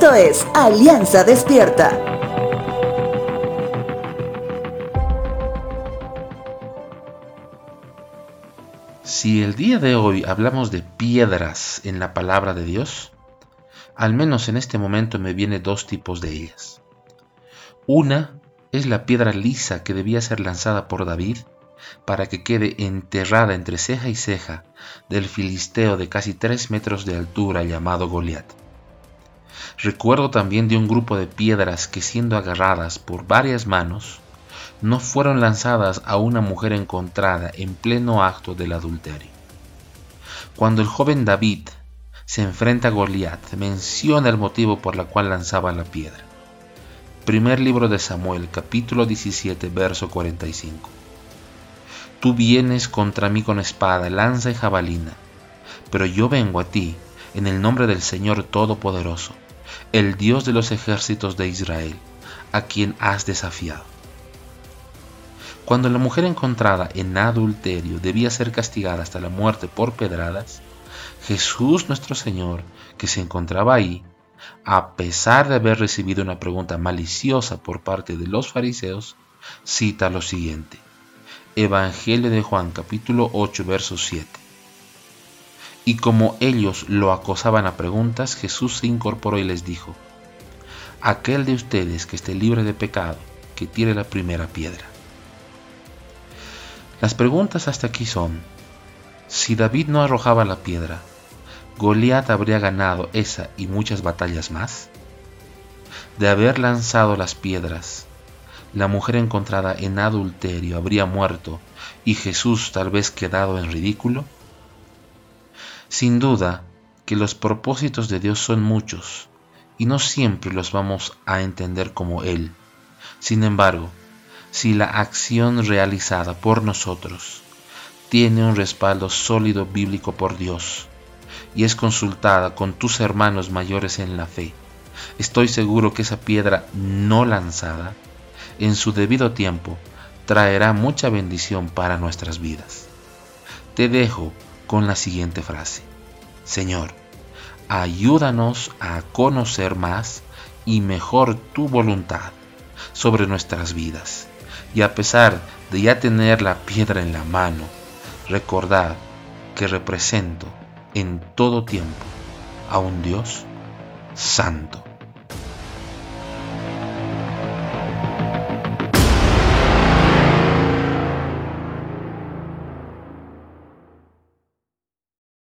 Esto es Alianza Despierta. Si el día de hoy hablamos de piedras en la palabra de Dios, al menos en este momento me viene dos tipos de ellas. Una es la piedra lisa que debía ser lanzada por David para que quede enterrada entre ceja y ceja del filisteo de casi tres metros de altura llamado Goliat. Recuerdo también de un grupo de piedras que siendo agarradas por varias manos, no fueron lanzadas a una mujer encontrada en pleno acto del adulterio. Cuando el joven David se enfrenta a Goliat, menciona el motivo por el cual lanzaba la piedra. Primer libro de Samuel, capítulo 17, verso 45. Tú vienes contra mí con espada, lanza y jabalina, pero yo vengo a ti en el nombre del Señor Todopoderoso, el Dios de los ejércitos de Israel, a quien has desafiado. Cuando la mujer encontrada en adulterio debía ser castigada hasta la muerte por pedradas, Jesús nuestro Señor, que se encontraba ahí, a pesar de haber recibido una pregunta maliciosa por parte de los fariseos, cita lo siguiente. Evangelio de Juan capítulo 8 verso 7. Y como ellos lo acosaban a preguntas, Jesús se incorporó y les dijo, Aquel de ustedes que esté libre de pecado, que tire la primera piedra. Las preguntas hasta aquí son, si David no arrojaba la piedra, ¿Goliat habría ganado esa y muchas batallas más? De haber lanzado las piedras, la mujer encontrada en adulterio habría muerto y Jesús tal vez quedado en ridículo? Sin duda que los propósitos de Dios son muchos y no siempre los vamos a entender como Él. Sin embargo, si la acción realizada por nosotros tiene un respaldo sólido bíblico por Dios y es consultada con tus hermanos mayores en la fe, estoy seguro que esa piedra no lanzada en su debido tiempo traerá mucha bendición para nuestras vidas. Te dejo con la siguiente frase. Señor, ayúdanos a conocer más y mejor tu voluntad sobre nuestras vidas. Y a pesar de ya tener la piedra en la mano, recordad que represento en todo tiempo a un Dios santo.